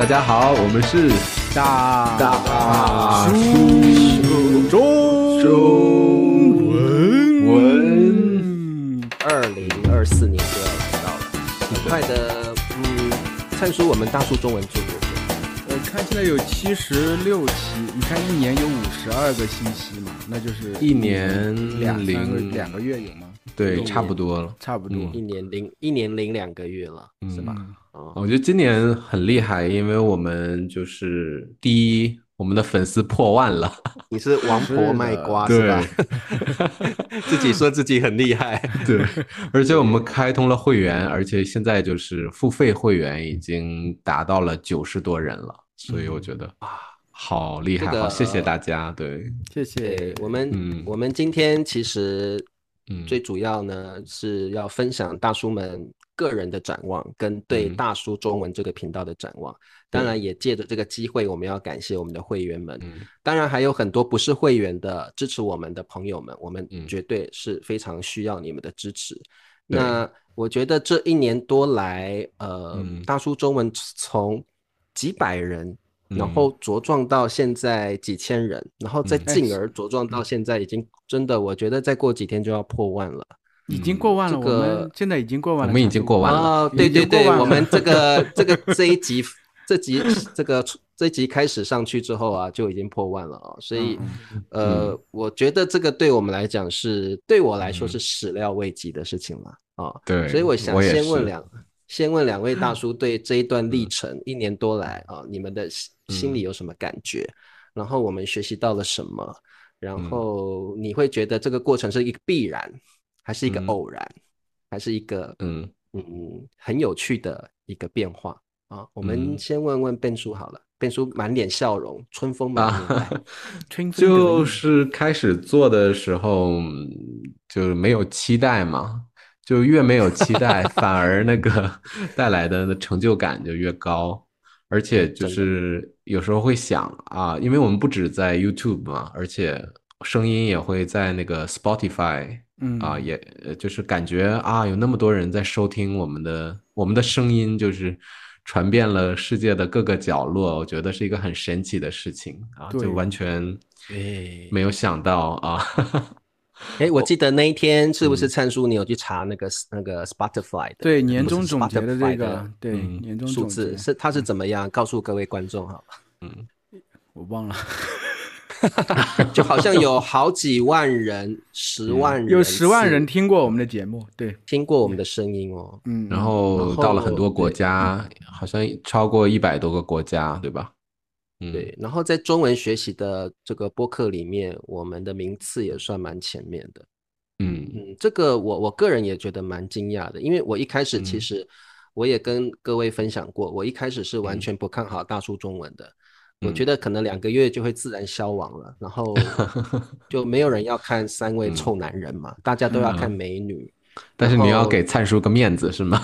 大家好，我们是大大叔中中文文二零二四年就要来到了，很快的，嗯，灿叔，我们大叔中文做多久？我看现在有七十六期，你看一年有五十二个星期嘛，那就是一年两三个两个月有吗？对，差不多了。差不多。嗯一年零一年零两个月了，是吧？嗯哦，我觉得今年很厉害，因为我们就是第一，我们的粉丝破万了，你是王婆卖瓜是吧？自己说自己很厉害，对，而且我们开通了会员，而且现在就是付费会员已经达到了九十多人了，所以我觉得啊，好厉害，这个好谢谢大家，对，谢谢。我们，嗯我们今天其实嗯。最主要呢是要分享大叔们个人的展望，跟对嗯。大叔中文这个频道的展望。当然，也借着这个机会，我们要感谢我们的会员们。嗯。当然，还有很多不是会员的支持我们的朋友们，我们嗯。绝对是非常需要你们的支持。对。那我觉得这一年多来，呃，嗯。大叔中文从几百人，然嗯。后茁壮到现在几千人，然后再嗯。进而茁壮到现在已经真的，我觉得再过几天就要破万了。已经过万了，这个我们现在已经过万了，我们已经过万了哦，对对对，我们这个 这个这一集这集这个这一集开始上去之后啊，就已经破万了啊、所以、嗯。呃，我觉得这个对我们来讲是对我来说是始料未及的事情了啊、对。所以我想先问两先问两位大叔对这一段历程、一年多来啊，你们的心心里有什么感觉？然后我们学习到了什么？然后你会觉得这个过程是一个必然，还是一个嗯偶然，还是一个嗯嗯很有趣的一个变化啊？我们嗯先问问变叔好了，变叔满脸笑容，春风满面啊 就是开始做的时候嗯就是没有期待嘛，就越没有期待，反而那个带来的成就感就越高。而且就是有时候会想啊，因为我们不止在 YouTube 嘛，而且声音也会在那个 Spotify 嗯。啊，也呃就是感觉啊，有那么多人在收听我们的我们的声音，就是传遍了世界的各个角落，我觉得是一个很神奇的事情啊，就完全哎没有想到啊。哎，我记得那一天是不嗯。是灿叔你有去查那个那个 Spotify 的？对年终总结的这个，对嗯年终数字是它是怎么样？告诉各位观众好嗯。我忘了，就好像有好几万人、十万人，有十万人听过我们的节目，对，听过我们的声音哦。嗯，然后然后到了很多国家，好像超过一百多个国家，对吧？嗯，对，然后在中文学习的这个播客里面，我们的名次也算蛮前面的。嗯嗯，这个我我个人也觉得蛮惊讶的，因为我一开始其嗯实我也跟各位分享过，我一开始是完全不看好大叔中文的，我嗯觉得可能两个月就会自然消亡了，然后 就没有人要看三位臭男人嘛，大家都要看美女。但是你要给灿叔个面子是吗？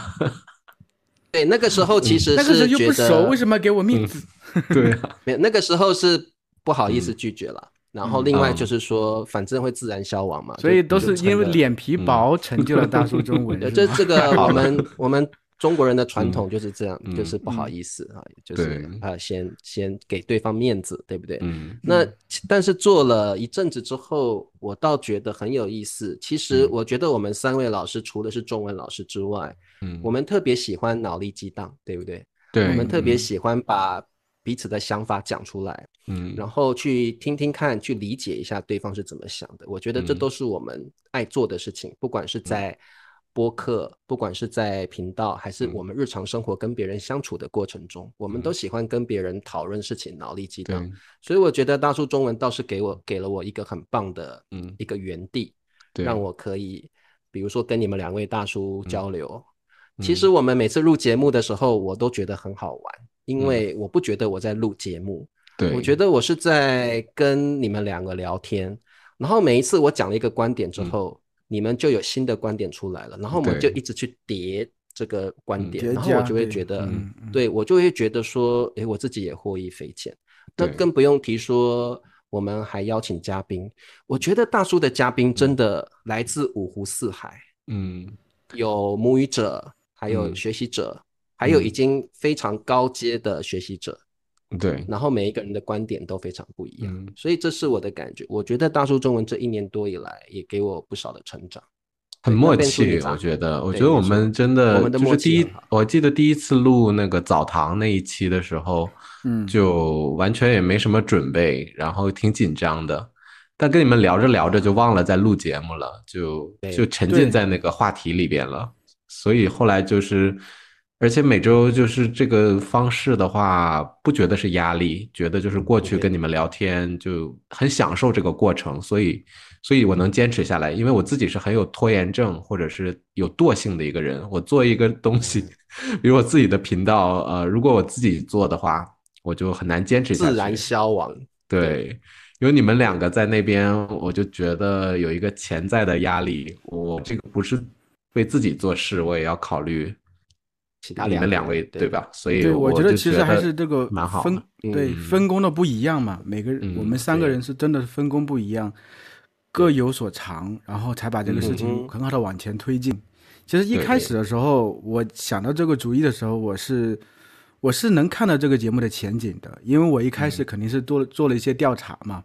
对，那个时候其实那个时候是觉又不熟，得为什么要给我面子？对啊，没有，那个时候是不好意思嗯。拒绝了。然后另外嗯。就是说，反正会自然消亡嘛，所以都是因为。脸皮薄成就了大叔中文，这这个我们我们中国人的传统就是这样，嗯。就是不好意思啊，就是对啊，先先给对方面子，对不对？嗯。那但是做了一阵子之后，我倒觉得很有意思。其实嗯。我觉得我们三位老师除了是中文老师之外，嗯，我们特别喜欢脑力激荡，对不对？对。我们特别嗯喜欢把彼此的想法讲出来，嗯。然后去听听看，去理解一下对方是怎么想的。我觉得这嗯。都是我们爱做的事情，不管是在播客，不管是在频道，还是嗯。我们日常生活跟别人相处的过程中，我们都喜欢跟别人讨论事情，脑力激荡对。所以我觉得大叔中文倒是给我给了我一个很棒的嗯。一个园地，对让我可以，比如说跟你们两位大叔交流。嗯其实我们每次录节目的时候，我都觉得很好玩，因嗯。为我不觉得我在录节目，对，我觉得我是在跟你们两个聊天，然后每一次我讲了一个观点之后，你们就有新的观点出来了，然后我们就一直去叠这个观嗯点，然后我就会觉得，对我就会觉得说，诶，我自己也获益匪浅。那更不用提说，我们还邀请嘉宾，我觉得大叔的嘉宾真的来自五湖四海，嗯。有母语者，还有嗯。学习者，还有已经非常高阶的学习者，对，然后每一个人的观点都非常不一样，嗯所以这是我的感觉。我觉得大叔中文这一年多以来，也给我不少的成长。很默契，我觉得，我觉得我们真的我们的默就是第一我记得第一次录那个澡堂那一期的时候，嗯就完全也没什么准备，然后挺紧张的，但跟你们聊着聊着就忘了在录节目了，就就沉浸在那个话题里边了，所以后来就是，而且每周就是这个方式的话，不觉得是压力，觉得就是过去跟你们聊天就很享受这个过程，所以，所以我能坚持下来，因为我自己是很有拖延症或者是有惰性的一个人。我做一个东西，比如我自己的频道，呃，如果我自己做的话，我就很难坚持下去。自然消亡。对，有你们两个在那边，我就觉得有一个潜在的压力。我这个不是为自己做事，我也要考虑其他你们两个对位对？吧？所以对，我觉得其实还是这个分蛮好的对嗯分工的不一样嘛，每个人嗯我们三个人是真的是分工不一样，各有所长，然后才把这个事情嗯很好的往前推进。其实一开始的时候，我想到这个主意的时候，我是我是能看到这个节目的前景的，因为我一开始肯定是做了做了一些调查嘛。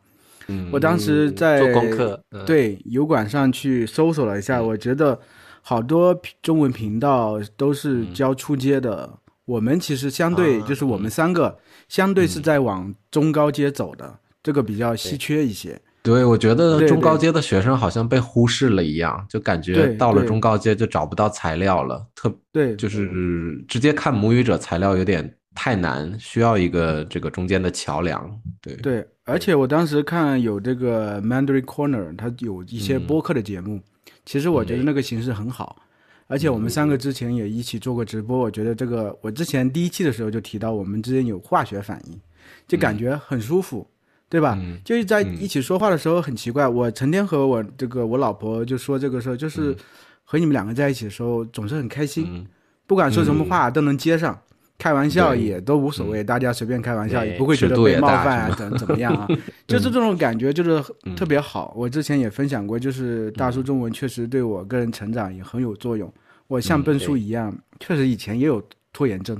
嗯我当时嗯在做功课嗯对油管上去搜索了一下，我觉得好多中文频道都是教初阶的。我们其实相对啊就是我们三个相对是在往中高阶走的，这个比较稀缺一些。对，我觉得中高对阶的学生好像被忽视了一样，就感觉到了中高阶就找不到材料了，特对，就是直接看母语者材料有点太难，需要一个这个中间的桥梁。对，对，而且我当时看有这个 Mandarin Corner，它有一些嗯。播客的节目，其实我觉得那个形式很好。而且我们三个之前也一起做过直播，我觉得这个我之前第一期的时候就提到，我们之间有化学反应，就感觉很舒服，对吧？嗯。就是在嗯。一起说话的时候很奇怪，我成天和我这个我老婆就说这个事儿，就是和你们两个在一起的时候总是很开心，嗯。不管说什么话都能接上，开玩笑也都无所谓，大家随便开玩笑，也不会觉得被冒犯啊，怎怎么样啊？就是这种感觉，就是特别好。我之前也分享过，就是大叔中文确实对我个人成长也很有作用。我像笨叔一样，确实以前也有拖延症，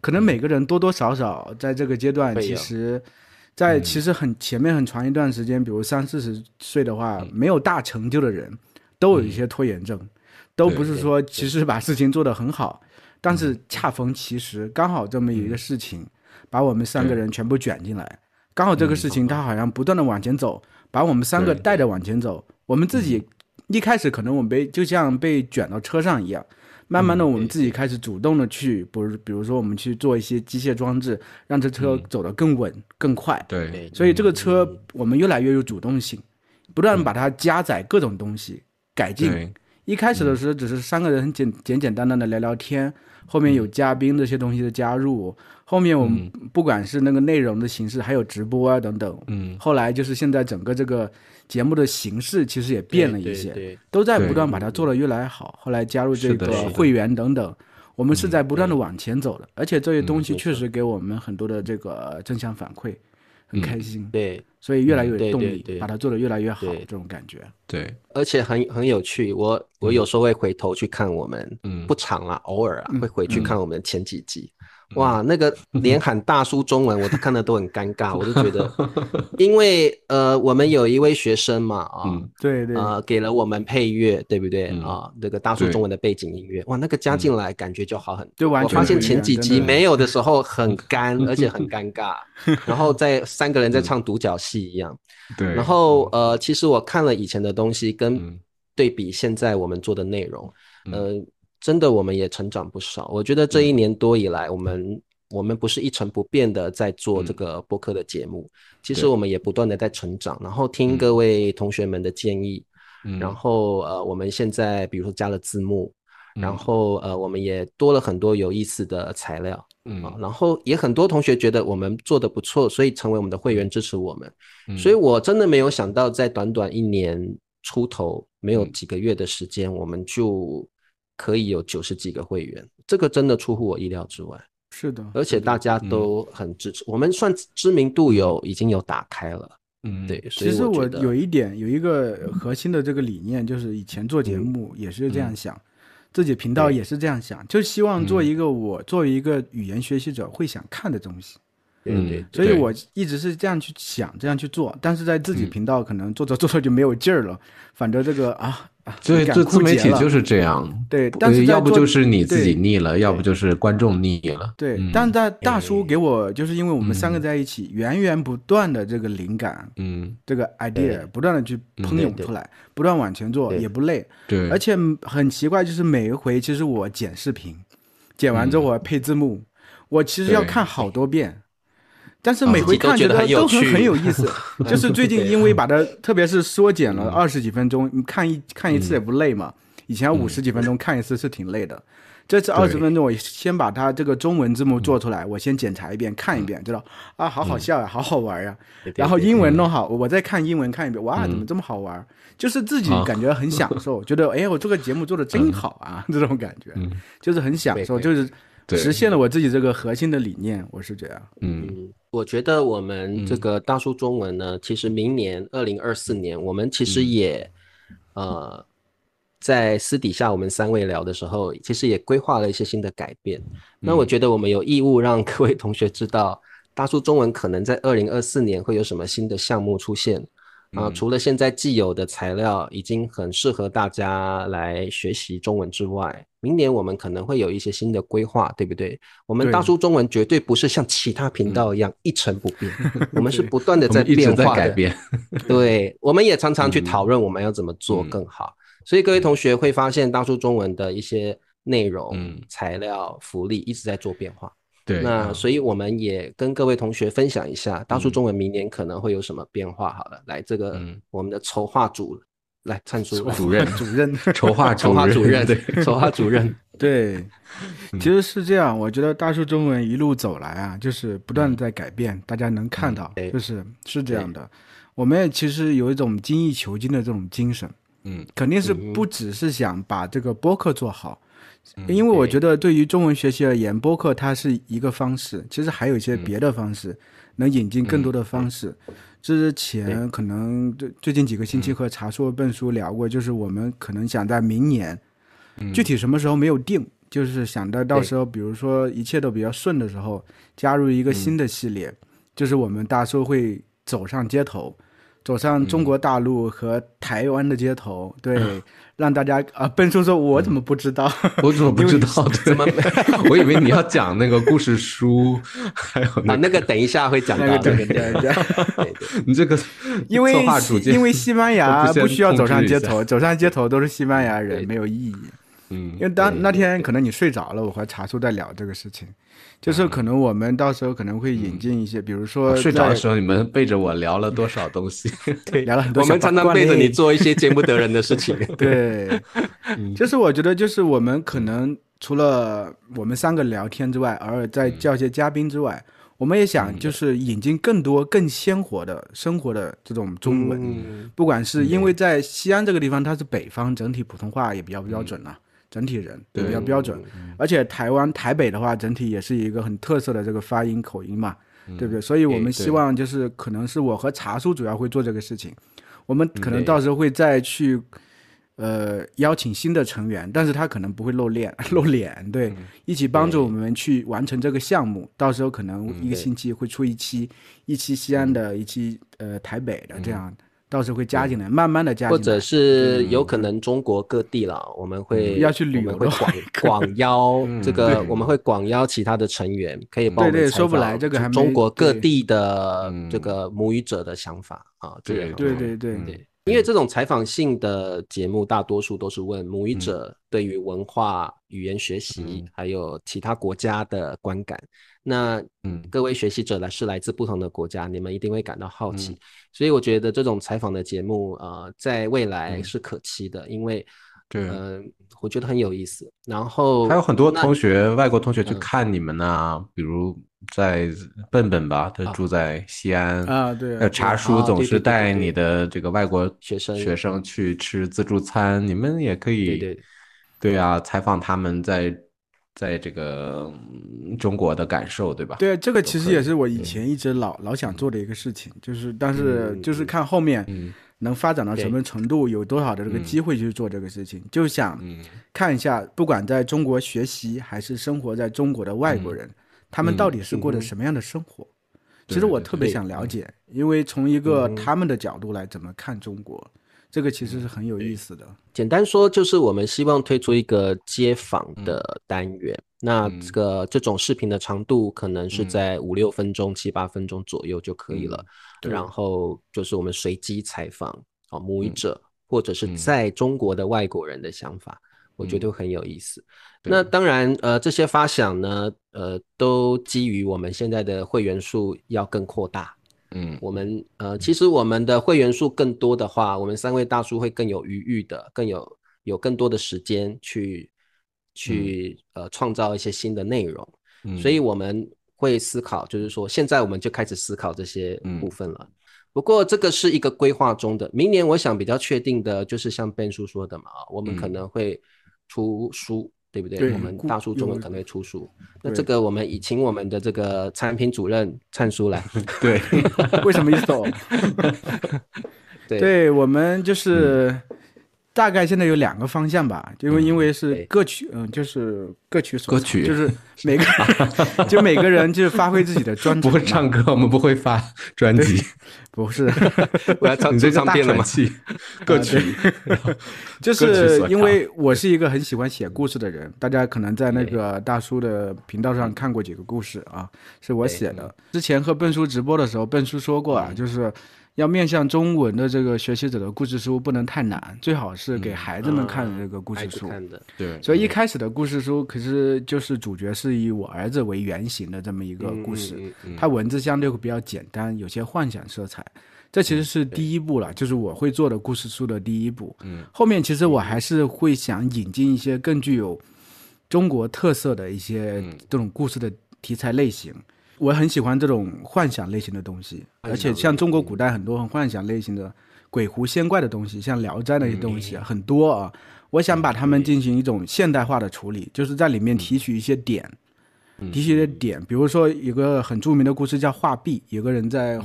可能每个人多多少少在这个阶段，其实，在其实很前面很长一段时间，比如三四十岁的话，没有大成就的人，都有一些拖延症，都不是说其实把事情做得很好，但是恰逢其时，刚好这么一个事情，把我们三个人全部卷进来，刚好这个事情它好像不断的往前走，把我们三个带着往前走，我们自己一开始可能我们被就像被卷到车上一样。慢慢的，我们自己开始主动的去，不是比如说我们去做一些机械装置，让这车走得更稳、更快。对，所以这个车我们越来越有主动性，不断地把它加载各种东西，改进。一开始的时候只是三个人很简简简单单的聊聊天，后面有嘉宾这些东西的加入，后面我们不管是那个内容的形式，还有直播啊等等，嗯，后来就是现在整个这个节目的形式其实也变了一些，对对对。都在不断把它做得越来越好。后来加入这个会员等等，我们是在不断的往前走的，而且这些东西确实给我们很多的这个正向反馈，很开心，对，所以越来越有对动力，对。对把它做得越来越好，这种感觉。对，而且很很有趣。我我有时候会回头去看我们，嗯。不长啊，偶尔啊会回去看我们前几集。嗯。哇，那个连喊大叔中文，我都看的都很尴尬，我就觉得，因为呃，我们有一位学生嘛，啊，嗯。对对，呃，给了我们配乐，对不对嗯。啊？那个大叔中文的背景音乐，哇，那个加进来感觉就好很多。就完。全我发现前几集没有的时候 很干，而且很尴尬，然后在 三个人在唱独角戏一样。对，然后呃，其实我看了以前的东西，跟嗯。对比现在我们做的内容，嗯。呃，真的我们也成长不少。我觉得这一年多以来，我们我们不是一成不变的在做这个播客的节目，其实我们也不断的在成长，然后听各位同学们的建议，嗯。然后呃，我们现在比如说加了字幕，然嗯。后呃，我们也多了很多有意思的材料。啊。嗯，然后也很多同学觉得我们做的不错，所以成为我们的会员支持我们。嗯。所以我真的没有想到，在短短一年出头，没有嗯。几个月的时间，我们就可以有九十几个会员，这个真的出乎我意料之外。是的，而且大家嗯都很支持，我们算知名度有已经有打开了。嗯对，其实我有一点有一个核心的这个理念，就是以前做节目也是这样想，自己频道也是这样想，就希望做一个我作为一个语言学习者会想看的东西。嗯对，所以我一直是这样去想，这样去做，但是在自己频道可能做着做着就没有劲儿了，反正这个啊啊，对，这自媒体就是这样，对，但是要不就是你自己腻了，要不就是观众腻了，对。但在大叔给我，就是因为我们三个在一起，源源不断的这个灵感，嗯，这个 idea 不断的去喷涌出来，不断往前做，也不累，对。而且很奇怪，就是每一回其实我剪视频，剪完之后我配字幕，我其实要看好多遍。但是每回看觉得都很很有意思，就是最近因为把它，特别是缩减了二十几分钟，你看一看一次也不累嘛。以前五十几分钟看一次是挺累的，这次二十分钟我先把它这个中文字幕做出来，我先检查一遍看一遍，知道啊，好好笑呀，好好玩呀。然后英文弄好，我再看英文看一遍，哇，怎么这么好玩？就是自己感觉很享受，觉得哎，我这个节目做的真好啊，这种感觉，就是很享受，就是。实现了我自己这个核心的理念，我是这样。嗯，我觉得我们这个大叔中文呢，其实明年二零二四年，我们其实也呃，在私底下我们三位聊的时候，其实也规划了一些新的改变。那我觉得我们有义务让各位同学知道，大叔中文可能在二零二四年会有什么新的项目出现。啊，除了现在既有的材料已经很适合大家来学习中文之外，明年我们可能会有一些新的规划，对不对？我们大叔中文绝对不是像其他频道一样一成不变，我们是不断的在变化、改变。对，我们也常常去讨论我们要怎么做更好。所以各位同学会发现，大叔中文的一些内容、材料、福利一直在做变化。对，那所以我们也跟各位同学分享一下，大叔中文明年可能会有什么变化。好了，来这个我们的筹划组来灿叔 主任主任筹划 筹划主任对筹划主任对，其实是这样。我觉得大树中文一路走来啊，就是不断的在改变，大家能看到，就是是这样的。我们也其实有一种精益求精的这种精神，嗯，肯定是不只是想把这个播客做好。因为我觉得，对于中文学习而言，播客它是一个方式，其实还有一些别的方式，能引进更多的方式。之前可能最最近几个星期和茶叔笨叔聊过，就是我们可能想在明年，具体什么时候没有定，就是想到到时候，比如说一切都比较顺的时候，加入一个新的系列，就是我们大叔会走上街头。走上中国大陆和台湾的街头，对，让大家啊，笨叔说：“我怎么不知道？我怎么不知道？怎么？我以为你要讲那个故事书，还有啊，那个等一下会讲到这个。你这个因为因为西班牙不需要走上街头，走上街头都是西班牙人，没有意义。嗯，因为当那天可能你睡着了，我和茶叔在聊这个事情。”就是可能我们到时候可能会引进一些，比如说睡着的时候，你们背着我聊了多少东西？对，聊了很多。我们常常背着你做一些见不得人的事情。对，就是我觉得，就是我们可能除了我们三个聊天之外，偶尔再叫一些嘉宾之外，我们也想就是引进更多更鲜活的生活的这种中文。不管是因为在西安这个地方，它是北方，整体普通话也比较标准了。整体人比较标准，而且台湾台北的话，整体也是一个很特色的这个发音口音嘛，对不对？所以我们希望就是可能是我和茶叔主要会做这个事情，我们可能到时候会再去呃邀请新的成员，但是他可能不会露脸 露脸，对，一起帮助我们去完成这个项目。到时候可能一个星期会出一期，一期西安的，一期呃台北的这样。到时候会加进来，慢慢的加进来，或者是有可能中国各地了，我们会要去旅游，会广广邀这个，我们会广邀其他的成员，可以帮我们说不来这个中国各地的这个母语者的想法啊，对对对对。对，因为这种采访性的节目，大多数都是问母语者对于文化、语言学习还有其他国家的观感。那嗯，各位学习者呢是来自不同的国家，你们一定会感到好奇，所以我觉得这种采访的节目呃，在未来是可期的，因为对，嗯，我觉得很有意思。然后还有很多同学，外国同学去看你们呢，比如在笨笨吧，他住在西安啊，对，有茶叔总是带你的这个外国学生学生去吃自助餐，你们也可以对。对啊，采访他们在。在这个中国的感受，对吧？对，这个其实也是我以前一直老老想做的一个事情，就是但是就是看后面能发展到什么程度，有多少的这个机会去做这个事情，就想看一下，不管在中国学习还是生活在中国的外国人，他们到底是过着什么样的生活。其实我特别想了解，因为从一个他们的角度来怎么看中国，这个其实是很有意思的。简单说，就是我们希望推出一个街访的单元。那这个这种视频的长度可能是在五六分钟、七八分钟左右就可以了。然后就是我们随机采访啊母语者或者是在中国的外国人的想法，我觉得很有意思。那当然，呃，这些发想呢，呃，都基于我们现在的会员数要更扩大。嗯，我们呃，其实我们的会员数更多的话，我们三位大叔会更有余裕的，更有有更多的时间去去呃创造一些新的内容。嗯，所以我们会思考，就是说现在我们就开始思考这些部分了。不过这个是一个规划中的，明年我想比较确定的就是像 Ben 叔说的嘛，我们可能会出书。对不对？我们大叔中文可能会出书，那这个我们已请我们的这个产品主任灿叔来。对，为什么一走？对，我们就是。大概现在有两个方向吧，因为因为是各取，嗯，就是各取所取，就是每个 就每个人就是发挥自己的专长。不会唱歌，我们不会发专辑，不是，我要唱 这唱片了吗？各取，就是因为我是一个很喜欢写故事的人，大家可能在那个大叔的频道上看过几个故事啊，是我写的。之前和笨叔直播的时候，笨叔说过啊，就是。要面向中文的这个学习者的故事书不能太难，最好是给孩子们看的这个故事书。对，所以一开始的故事书可是就是主角是以我儿子为原型的这么一个故事，它文字相对会比较简单，有些幻想色彩。这其实是第一步了，就是我会做的故事书的第一步。嗯，后面其实我还是会想引进一些更具有中国特色的一些这种故事的题材类型。我很喜欢这种幻想类型的东西，而且像中国古代很多很幻想类型的鬼狐仙怪的东西，像《聊斋》那些东西很多啊。我想把它们进行一种现代化的处理，就是在里面提取一些点，提取一些点。比如说，有个很著名的故事叫画壁，有个人在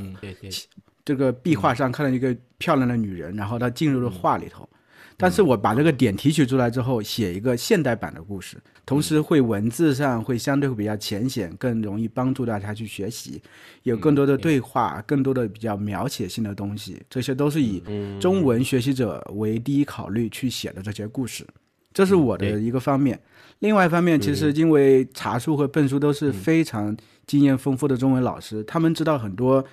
这个壁画上看到一个漂亮的女人，然后他进入了画里头。但是我把这个点提取出来之后，写一个现代版的故事，同时会文字上会相对会比较浅显，更容易帮助大家去学习，有更多的对话，更多的比较描写性的东西，这些都是以中文学习者为第一考虑去写的这些故事，这是我的一个方面。另外一方面，其实因为茶叔和笨叔都是非常经验丰富的中文老师，他们知道很多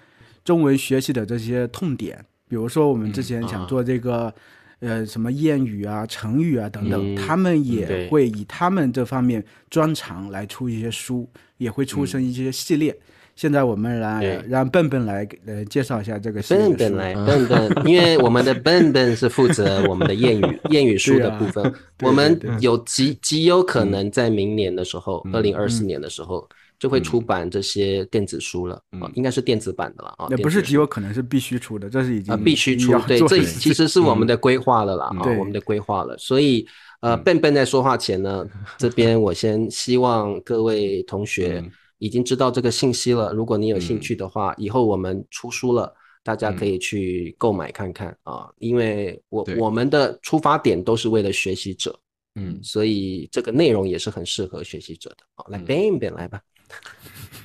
中文学习的这些痛点，比如说我们之前想做这个。呃，什么谚语啊、成语啊等等，他们也会以他们这方面专长来出一些书，也会出成一些系列。现在我们来让笨笨来呃介绍一下这个系列笨笨来，笨笨，因为我们的笨笨是负责我们的谚语 谚语书的部分，我们有极极有可能在明年的时候，二零二四年的时候。就会出版这些电子书了啊，应该是电子版的了啊。也不是极有可能是必须出的，这是已经必须出。对，这其实是我们的规划了啦啊，我们的规划了。所以呃，笨笨在说话前呢，这边我先希望各位同学已经知道这个信息了。如果你有兴趣的话，以后我们出书了，大家可以去购买看看啊。因为我我们的出发点都是为了学习者，嗯，所以这个内容也是很适合学习者的。好，来笨笨来吧。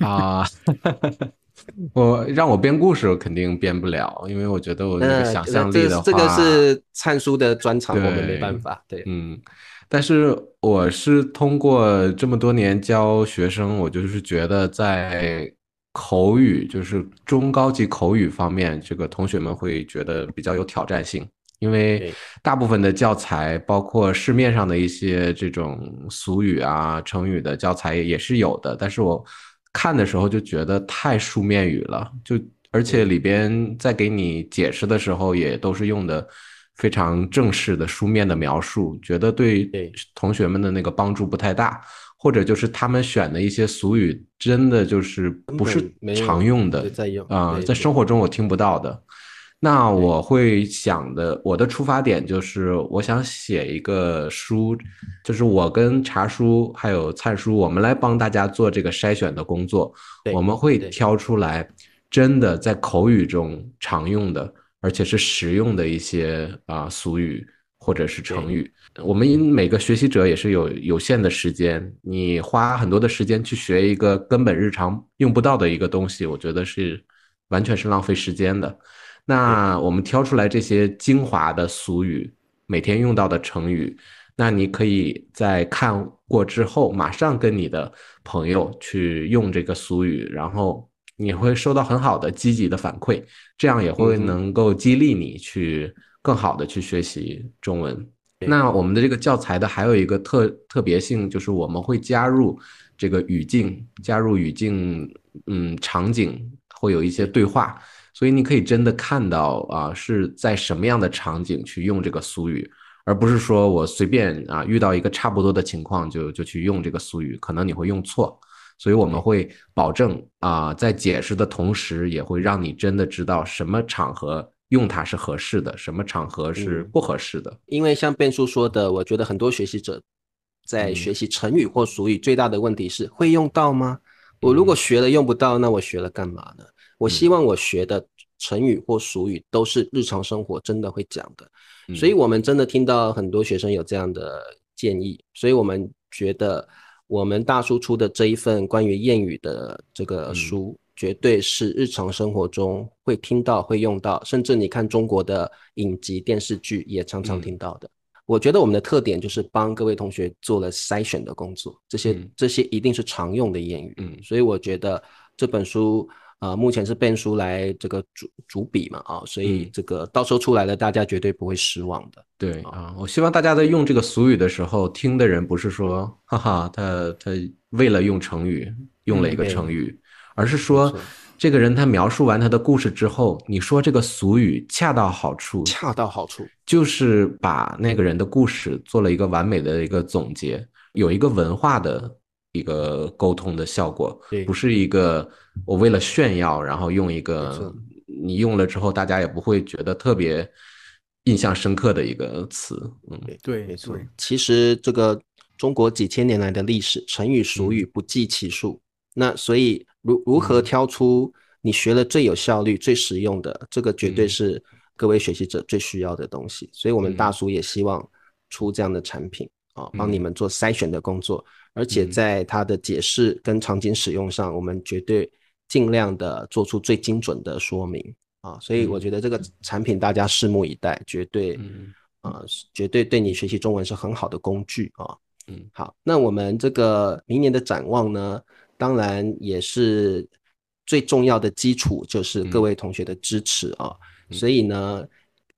啊，我让我编故事，我肯定编不了，因为我觉得我那个想象力的话，这个是灿叔的专长，我们没办法。对，嗯，但是我是通过这么多年教学生，我就是觉得在口语，就是中高级口语方面，这个同学们会觉得比较有挑战性。因为大部分的教材，包括市面上的一些这种俗语啊、成语的教材也是有的，但是我看的时候就觉得太书面语了，就而且里边在给你解释的时候也都是用的非常正式的书面的描述，觉得对同学们的那个帮助不太大，或者就是他们选的一些俗语真的就是不是常用的啊，在生活中我听不到的。那我会想的，我的出发点就是，我想写一个书，就是我跟茶叔还有灿叔，我们来帮大家做这个筛选的工作。我们会挑出来，真的在口语中常用的，而且是实用的一些啊俗语或者是成语。我们每个学习者也是有有限的时间，你花很多的时间去学一个根本日常用不到的一个东西，我觉得是完全是浪费时间的。那我们挑出来这些精华的俗语，每天用到的成语，那你可以在看过之后，马上跟你的朋友去用这个俗语，然后你会收到很好的积极的反馈，这样也会能够激励你去更好的去学习中文。那我们的这个教材的还有一个特特别性，就是我们会加入这个语境，加入语境，嗯，场景会有一些对话。所以你可以真的看到啊，是在什么样的场景去用这个俗语，而不是说我随便啊遇到一个差不多的情况就就去用这个俗语，可能你会用错。所以我们会保证啊，在解释的同时，也会让你真的知道什么场合用它是合适的，什么场合是不合适的。因为像变叔说的，我觉得很多学习者在学习成语或俗语，最大的问题是会用到吗？我如果学了用不到，那我学了干嘛呢？我希望我学的成语或俗语都是日常生活真的会讲的，所以我们真的听到很多学生有这样的建议，所以我们觉得我们大叔出的这一份关于谚语的这个书，绝对是日常生活中会听到、会用到，甚至你看中国的影集、电视剧也常常听到的。我觉得我们的特点就是帮各位同学做了筛选的工作，这些这些一定是常用的谚语，嗯，所以我觉得这本书。啊，目前是变书来这个主主笔嘛，啊，所以这个到时候出来了，大家绝对不会失望的。对啊，我希望大家在用这个俗语的时候，听的人不是说，哈哈，他他为了用成语用了一个成语，而是说，这个人他描述完他的故事之后，你说这个俗语恰到好处，恰到好处，就是把那个人的故事做了一个完美的一个总结，有一个文化的。一个沟通的效果，不是一个我为了炫耀，然后用一个你用了之后大家也不会觉得特别印象深刻的一个词。嗯，对，没错。其实这个中国几千年来的历史，成语俗语不计其数。那所以如如何挑出你学了最有效率、最实用的，这个绝对是各位学习者最需要的东西。所以我们大叔也希望出这样的产品啊，帮你们做筛选的工作。而且在它的解释跟场景使用上，我们绝对尽量的做出最精准的说明啊，所以我觉得这个产品大家拭目以待，绝对啊，绝对对你学习中文是很好的工具啊。嗯，好，那我们这个明年的展望呢，当然也是最重要的基础，就是各位同学的支持啊。所以呢，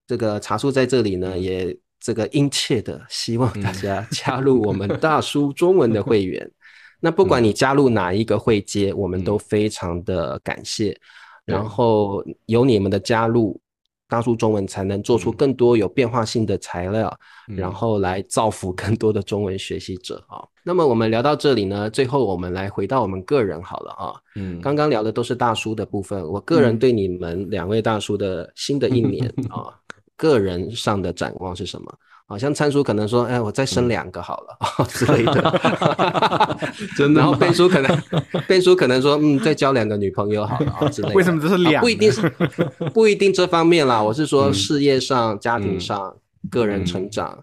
这个茶树在这里呢也。这个殷切的希望大家加入我们大叔中文的会员。那不管你加入哪一个会阶，我们都非常的感谢。然后有你们的加入，大叔中文才能做出更多有变化性的材料，然后来造福更多的中文学习者啊。那么我们聊到这里呢，最后我们来回到我们个人好了啊。嗯，刚刚聊的都是大叔的部分，我个人对你们两位大叔的新的一年 啊。个人上的展望是什么？好像参数可能说：“哎，我再生两个好了 之类的。”真的。然后贝叔可能，贝叔可能说：“嗯，再交两个女朋友好了啊之类的。”为什么这是两？不一定是，不一定这方面啦。我是说事业上、家庭上、个人成长。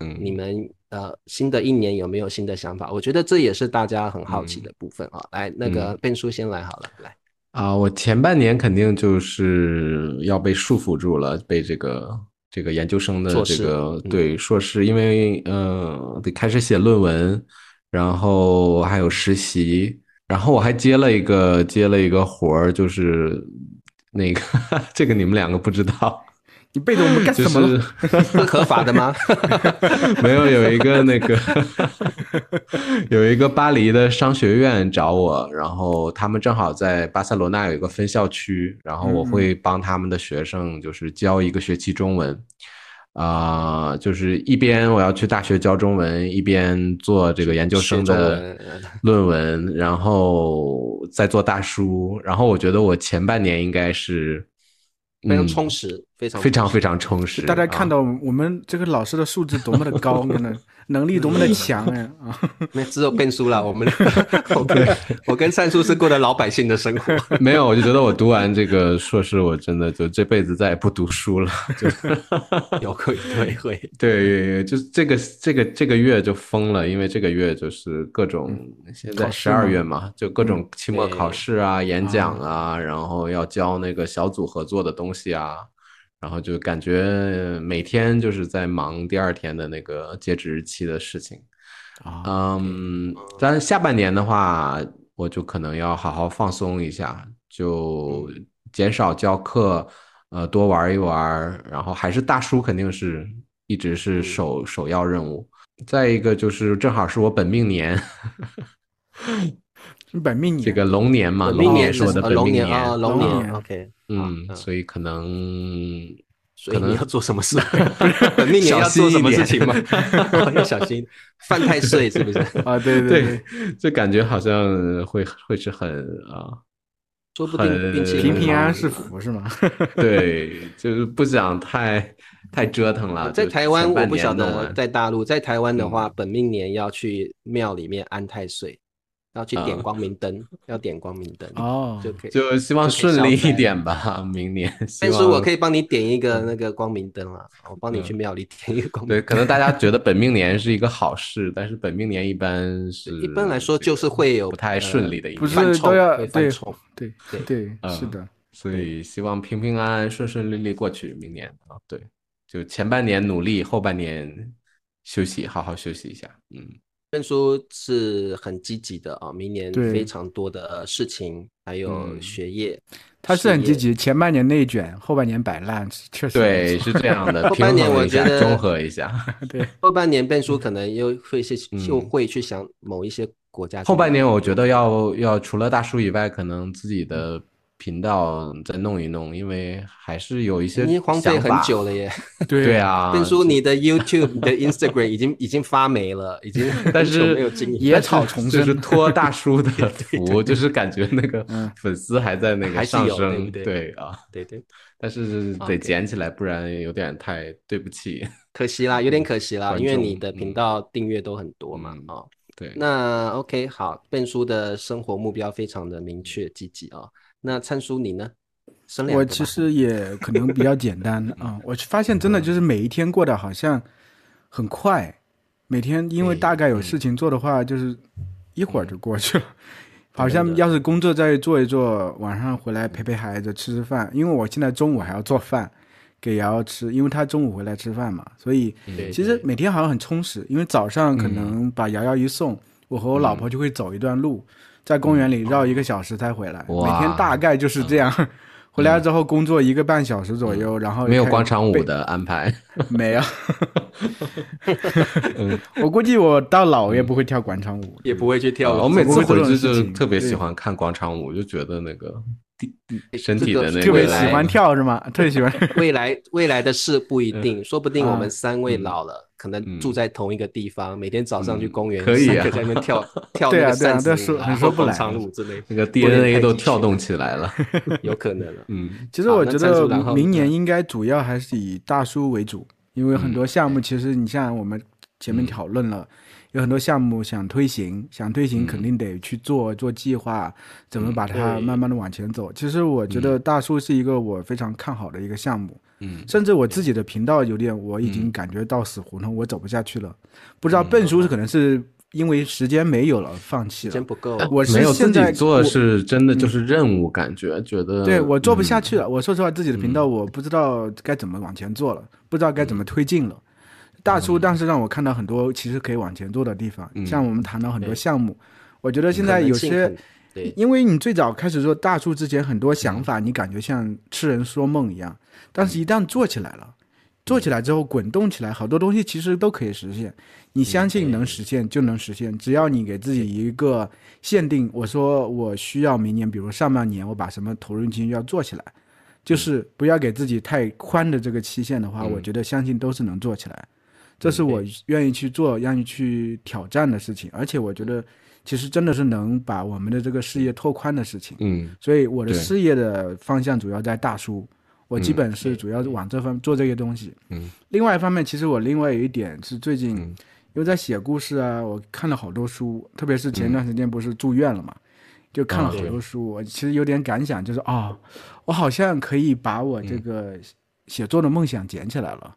嗯，你们呃，新的一年有没有新的想法？我觉得这也是大家很好奇的部分啊。来，那个贝叔先来好了，来。啊，我前半年肯定就是要被束缚住了，被这个这个研究生的这个对硕士，因为嗯得开始写论文，然后还有实习，然后我还接了一个接了一个活儿，就是那个 这个你们两个不知道。你背着我们干什么？是 合法的吗？没有，有一个那个，有一个巴黎的商学院找我，然后他们正好在巴塞罗那有一个分校区，然后我会帮他们的学生就是教一个学期中文，啊，就是一边我要去大学教中文，一边做这个研究生的论文，然后再做大叔，然后我觉得我前半年应该是。非常充实，非常非常非常充实。大家看到我们这个老师的素质多么的高，真的能力多么的强呀！啊，那只有变书了。我们 我跟我跟灿叔是过的老百姓的生活。没有，我就觉得我读完这个硕士，我真的就这辈子再也不读书了。就有会会会，对，就是这个这个这个月就疯了，因为这个月就是各种现在十二月嘛，就各种期末考试啊、演讲啊，然后要交那个小组合作的东西啊。然后就感觉每天就是在忙第二天的那个截止日期的事情，嗯，但下半年的话，我就可能要好好放松一下，就减少教课，呃，多玩一玩，然后还是大叔肯定是一直是首首要任务。再一个就是正好是我本命年，本命年这个龙年嘛，龙年是我的本命年啊，龙年，OK。嗯，所以可能，所以你要做什么事？本命年要做什么事情吗？要小心犯太岁，是不是？啊，对对对，就感觉好像会会是很啊，说不定平平安安是福，是吗？对，就是不想太太折腾了。在台湾，我不晓得在大陆，在台湾的话，本命年要去庙里面安太岁。要去点光明灯，要点光明灯哦，就可以，就希望顺利一点吧，明年。但是我可以帮你点一个那个光明灯啊，我帮你去庙里点一个光明。对，可能大家觉得 本命年是一个好事，但是本命年一般是一般来说就是会有不太顺利的一不是都要对对对对，是的。所以希望平平安安、顺顺利利过去明年啊。对，就前半年努力，后半年休息，好好休息一下。嗯。证书是很积极的啊，明年非常多的事情，还有学业，他是很积极。前半年内卷，后半年摆烂，确实对，是这样的。后半年我觉得综合一下，对，后半年变书可能又会是又会去想某一些国家。后半年我觉得要要除了大叔以外，可能自己的。频道再弄一弄，因为还是有一些你荒废很久了耶。对 对啊，变叔，你的 YouTube、你的 Instagram 已经 已经发霉了，已经 但是没有经营，野草丛生，就是托大叔的福，就是感觉那个粉丝还在那个上升，对啊，对对。但是得捡起来，不然有点太对不起，可惜啦，有点可惜啦，因为你的频道订阅都很多嘛，啊，对。那 OK，好，笨叔的生活目标非常的明确积极啊。那灿叔你呢？我其实也可能比较简单 啊。我发现真的就是每一天过得好像很快，每天因为大概有事情做的话，就是一会儿就过去了。好像要是工作再做一做，晚上回来陪陪孩子吃吃饭。因为我现在中午还要做饭给瑶瑶吃，因为她中午回来吃饭嘛，所以其实每天好像很充实。因为早上可能把瑶瑶一送，我和我老婆就会走一段路。在公园里绕一个小时才回来，每天大概就是这样。回来之后工作一个半小时左右，然后没有广场舞的安排，没有。我估计我到老也不会跳广场舞，也不会去跳。我每次回去就特别喜欢看广场舞，就觉得那个。身体的那个特别喜欢跳是吗？特别喜欢。未来未来的事不一定，说不定我们三位老了，可能住在同一个地方，每天早上去公园，可以在那边跳 跳那个扇子舞、广场舞之类，那个 DNA 都跳动起来了，有可能。嗯，其实我觉得明年应该主要还是以大叔为主，因为很多项目其实你像我们前面讨论了。有很多项目想推行，想推行肯定得去做做计划，怎么把它慢慢的往前走。其实我觉得大叔是一个我非常看好的一个项目，嗯，甚至我自己的频道有点我已经感觉到死胡同，我走不下去了。不知道笨叔是可能是因为时间没有了，放弃了，时间不够。我没有自己做是真的就是任务，感觉觉得对我做不下去了。我说实话，自己的频道我不知道该怎么往前做了，不知道该怎么推进了。大叔，当时让我看到很多其实可以往前做的地方，像我们谈到很多项目，我觉得现在有些，因为你最早开始做大叔之前，很多想法你感觉像痴人说梦一样，但是一旦做起来了，做起来之后滚动起来，好多东西其实都可以实现。你相信能实现就能实现，只要你给自己一个限定，我说我需要明年，比如上半年我把什么投入进去要做起来，就是不要给自己太宽的这个期限的话，我觉得相信都是能做起来。这是我愿意去做、愿意去挑战的事情，而且我觉得，其实真的是能把我们的这个事业拓宽的事情。嗯，所以我的事业的方向主要在大叔，我基本是主要往这方做这些东西。嗯，另外一方面，其实我另外有一点是最近，因为在写故事啊，我看了好多书，特别是前段时间不是住院了嘛，就看了好多书。我其实有点感想，就是啊，我好像可以把我这个写作的梦想捡起来了，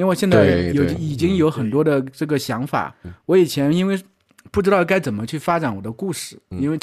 因为我现在有已经有很多的这个想法。我以前因为不知道该怎么去发展我的故事，因为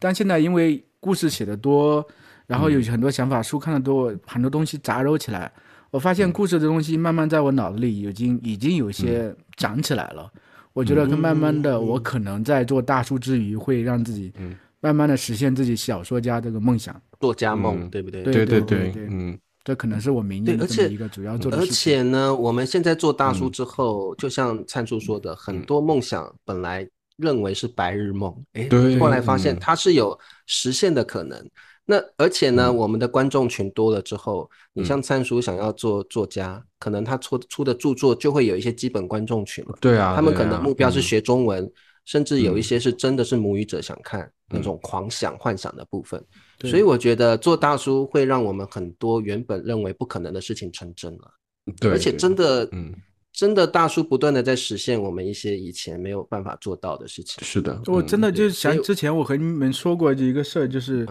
但现在因为故事写的多，然后有很多想法，书看的多，很多东西杂糅起来。我发现故事的东西慢慢在我脑子里已经已经有些长起来了。我觉得慢慢的，我可能在做大叔之余，会让自己慢慢的实现自己小说家这个梦想，作家梦，对不对？对对对对，嗯，这可能是我明年的一个主要做的事情。而且呢，我们现在做大叔之后，就像灿叔说的，很多梦想本来认为是白日梦，哎，后来发现它是有实现的可能。那而且呢，我们的观众群多了之后，你像灿叔想要做作家，可能他出出的著作就会有一些基本观众群了。对啊，他们可能目标是学中文，甚至有一些是真的是母语者想看那种狂想幻想的部分。所以我觉得做大叔会让我们很多原本认为不可能的事情成真了。对，而且真的，嗯。真的大叔不断的在实现我们一些以前没有办法做到的事情。是的，我真的就想之前我和你们说过一个事儿，就是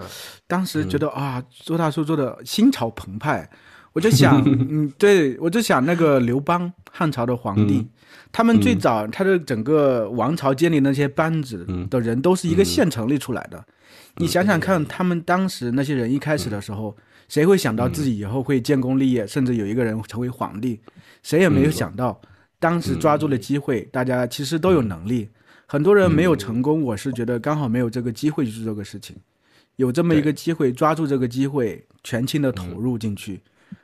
当时觉得啊，做大叔做的心潮澎湃，我就想，嗯，对我就想那个刘邦汉朝的皇帝，他们最早他的整个王朝建立那些班子的人都是一个县城里出来的，你想想看，他们当时那些人一开始的时候，谁会想到自己以后会建功立业，甚至有一个人成为皇帝？谁也没有想到，当时抓住了机会，大家其实都有能力。很多人没有成功，我是觉得刚好没有这个机会去做这个事情。有这么一个机会，抓住这个机会，全情的投入进去，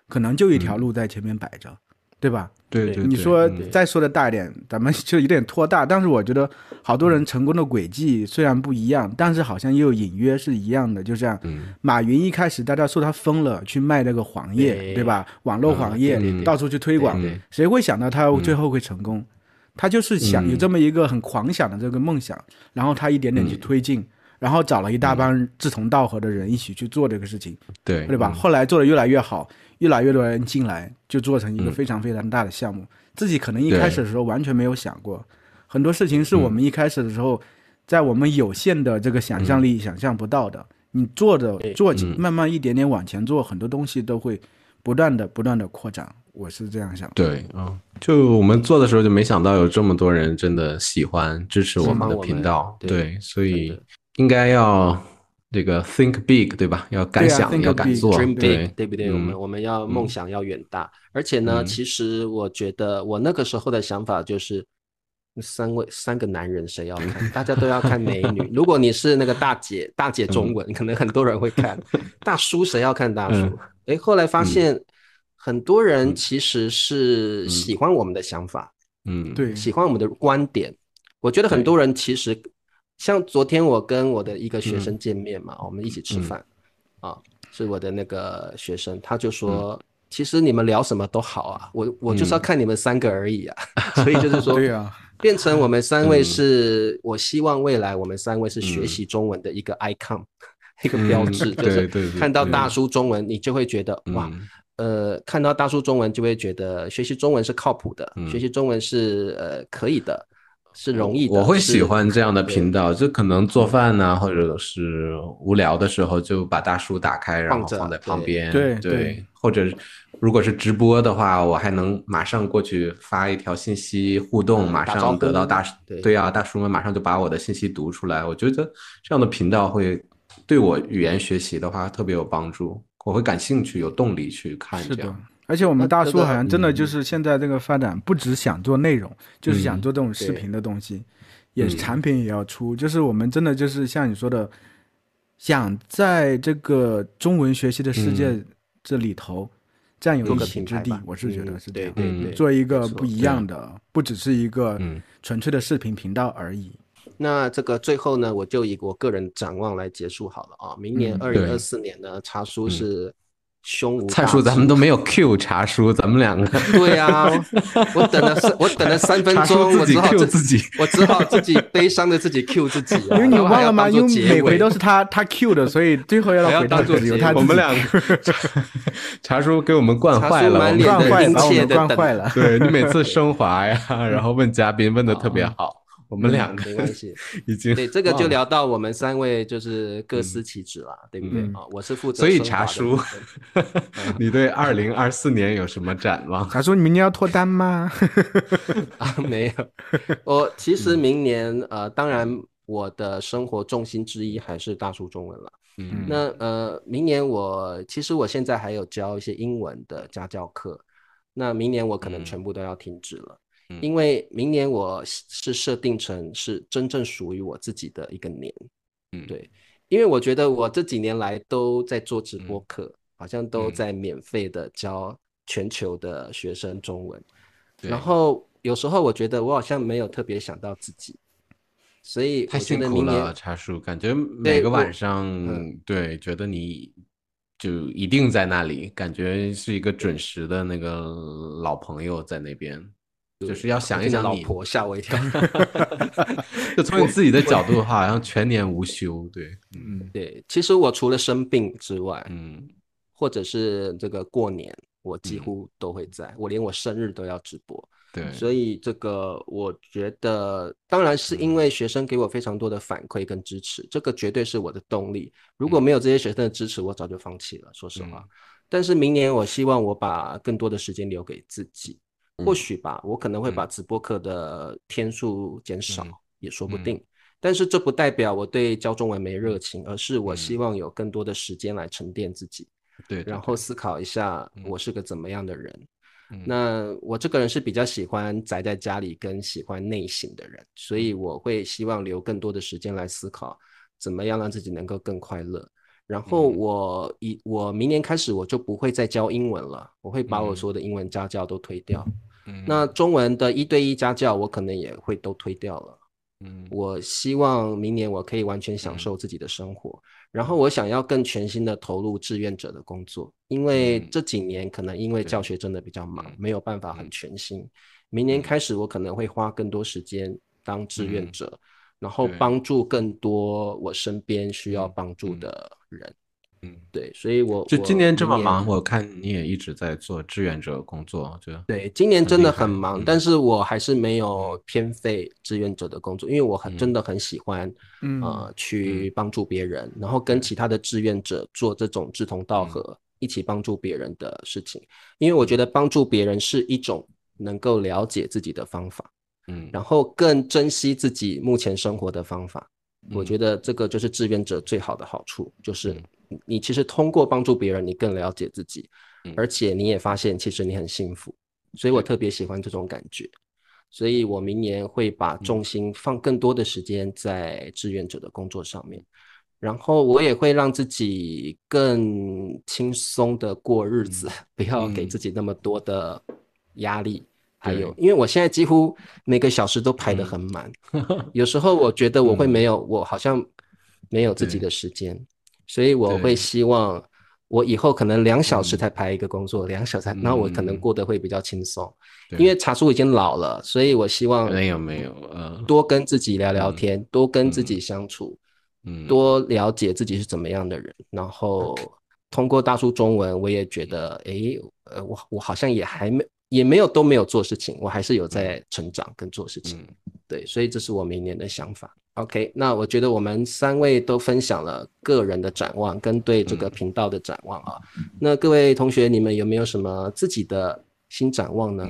可能就一条路在前面摆着。对吧？对对，你说再说的大一点，咱们 就有点拖大。但是我觉得，好多人成功的轨迹虽然不一样，但是好像又隐约是一样的。就像马云一开始大家说他疯了，去卖那个黄页，对吧？网络黄页，到处去推广，谁会想到他最后会成功？他就是想有这么一个很狂想的这个梦想，然后他一点点去推进，然后找了一大帮志同道合的人一起去做这个事情，对对吧？后来做的越来越好。越来越多人进来，就做成一个非常非常大的项目。自己可能一开始的时候完全没有想过，很多事情是我们一开始的时候，在我们有限的这个想象力想象不到的。你做的做起，慢慢一点点往前做，很多东西都会不断的不断的扩展。我是这样想。对嗯，就我们做的时候就没想到有这么多人真的喜欢支持我们的频道。对，所以应该要。这个 think big 对吧？要敢想，要敢做 big，对不对？我们我们要梦想要远大，而且呢，其实我觉得我那个时候的想法就是，三位三个男人谁要看？大家都要看美女。如果你是那个大姐，大姐中文，可能很多人会看。大叔谁要看大叔？哎，后来发现很多人其实是喜欢我们的想法，嗯，对，喜欢我们的观点。我觉得很多人其实。像昨天我跟我的一个学生见面嘛，我们一起吃饭，啊，是我的那个学生，他就说，其实你们聊什么都好啊，我我就是要看你们三个而已啊，所以就是说，对啊，变成我们三位是，我希望未来我们三位是学习中文的一个 icon，一个标志，就是看到大叔中文，你就会觉得哇，呃，看到大叔中文就会觉得学习中文是靠谱的，学习中文是呃可以的。是容易，我会喜欢这样的频道，就可能做饭呢，或者是无聊的时候，就把大叔打开，然后放在旁边，对对，或者如果是直播的话，我还能马上过去发一条信息互动，马上得到大对啊，大叔们马上就把我的信息读出来。我觉得这样的频道会对我语言学习的话特别有帮助，我会感兴趣，有动力去看这样。而且我们大叔好像真的就是现在这个发展，不只想做内容，就是想做这种视频的东西，也是产品也要出。就是我们真的就是像你说的，想在这个中文学习的世界这里头占有一席之地。我是觉得是这样，对对做一个不一样的，不只是一个纯粹的视频频道而已。那这个最后呢，我就以我个人展望来结束好了啊。明年二零二四年呢，茶叔是。胸无蔡叔，咱们都没有 Q 茶叔，咱们两个。对呀，我等了三，我等了三分钟，我只好自己，我只好自己悲伤的自己 Q 自己。因为你忘了吗？因为每回都是他他 Q 的，所以最后要回到由他。我们两个 茶叔给我们惯坏了，惯坏把我们惯坏了。对你每次升华呀，然后问嘉宾问的特别好。我们两个没关系，已经对这个就聊到我们三位就是各司其职了，对不对啊？我是负责，所以茶叔，你对二零二四年有什么展望？茶叔，你明年要脱单吗？啊，没有，我 其实明年呃，当然我的生活重心之一还是大叔中文了。嗯，那呃，明年我其实我现在还有教一些英文的家教课，那明年我可能全部都要停止了。因为明年我是设定成是真正属于我自己的一个年，嗯，对，因为我觉得我这几年来都在做直播课，好像都在免费的教全球的学生中文，然后有时候我觉得我好像没有特别想到自己，所以太辛苦了，茶叔，感觉每个晚上对，觉得你就一定在那里，感觉是一个准时的那个老朋友在那边。就是要想一想，老婆吓我一跳。就从你自己的角度的话，好像全年无休。对，嗯，对。其实我除了生病之外，嗯，或者是这个过年，我几乎都会在。我连我生日都要直播。对，所以这个我觉得，当然是因为学生给我非常多的反馈跟支持，这个绝对是我的动力。如果没有这些学生的支持，我早就放弃了。说实话，但是明年我希望我把更多的时间留给自己。或许吧，我可能会把直播课的天数减少，也说不定。但是这不代表我对教中文没热情，而是我希望有更多的时间来沉淀自己，对，然后思考一下我是个怎么样的人。那我这个人是比较喜欢宅在家里跟喜欢内省的人，所以我会希望留更多的时间来思考怎么样让自己能够更快乐。然后我一我明年开始我就不会再教英文了，我会把我所有的英文家教都推掉。那中文的一对一家教，我可能也会都推掉了。嗯，我希望明年我可以完全享受自己的生活，然后我想要更全心的投入志愿者的工作，因为这几年可能因为教学真的比较忙，没有办法很全心。明年开始，我可能会花更多时间当志愿者，然后帮助更多我身边需要帮助的人。嗯，对，所以我就今年这么忙，我看你也一直在做志愿者工作，就对，今年真的很忙，但是我还是没有偏废志愿者的工作，因为我很真的很喜欢，呃，去帮助别人，然后跟其他的志愿者做这种志同道合，一起帮助别人的事情，因为我觉得帮助别人是一种能够了解自己的方法，嗯，然后更珍惜自己目前生活的方法，我。觉得这个就是志愿者最好的好处，就是。你其实通过帮助别人，你更了解自己，而且你也发现其实你很幸福，所以我特别喜欢这种感觉，所以我明年会把重心放更多的时间在志愿者的工作上面，然后我也会让自己更轻松的过日子，不要给自己那么多的压力。还有，因为我现在几乎每个小时都排得很满，有时候我觉得我会没有，我好像没有自己的时间。所以我会希望，我以后可能两小时才排一个工作，两小时，那我可能过得会比较轻松。因为茶叔已经老了，所以我希望没有没有，呃，多跟自己聊聊天，多跟自己相处，嗯，多了解自己是怎么样的人。然后通过大叔中文，我也觉得，哎，呃，我我好像也还没也没有都没有做事情，我还是有在成长跟做事情。对，所以这是我明年的想法。OK，那我觉得我们三位都分享了个人的展望跟对这个频道的展望啊。那各位同学，你们有没有什么自己的新展望呢？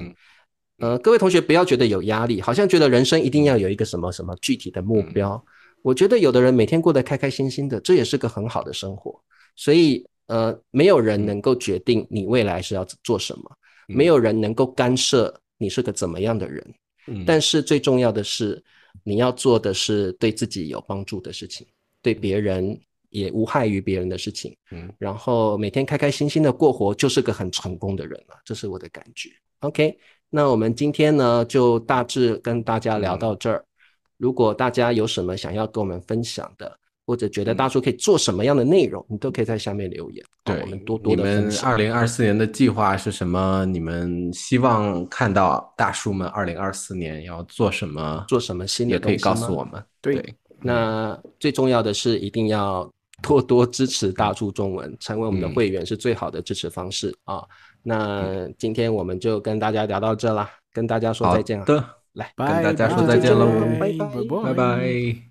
呃，各位同学不要觉得有压力，好像觉得人生一定要有一个什么什么具体的目标。我觉得有的人每天过得开开心心的，这也是个很好的生活。所以呃，没有人能够决定你未来是要做什么，没有人能够干涉你是个怎么样的人。但是最重要的是。你要做的是对自己有帮助的事情，对别人也无害于别人的事情，嗯，然后每天开开心心的过活，就是个很成功的人了，这是我的感觉。OK，那我们今天呢，就大致跟大家聊到这儿。如果大家有什么想要跟我们分享的，或者觉得大叔可以做什么样的内容，你都可以在下面留言，对我们多多的你们。二零二四年的计划是什么？你们希望看到大叔们二零二四年要做什么？做什么新的也可以告诉我们。对对，那最重要的是，一定要多多支持大叔中文，成为我们的嗯会员是最好的支持方式啊。那今天我们就跟大家聊到这啦，跟大家说再见了。的，来，跟大家说再见喽，拜拜。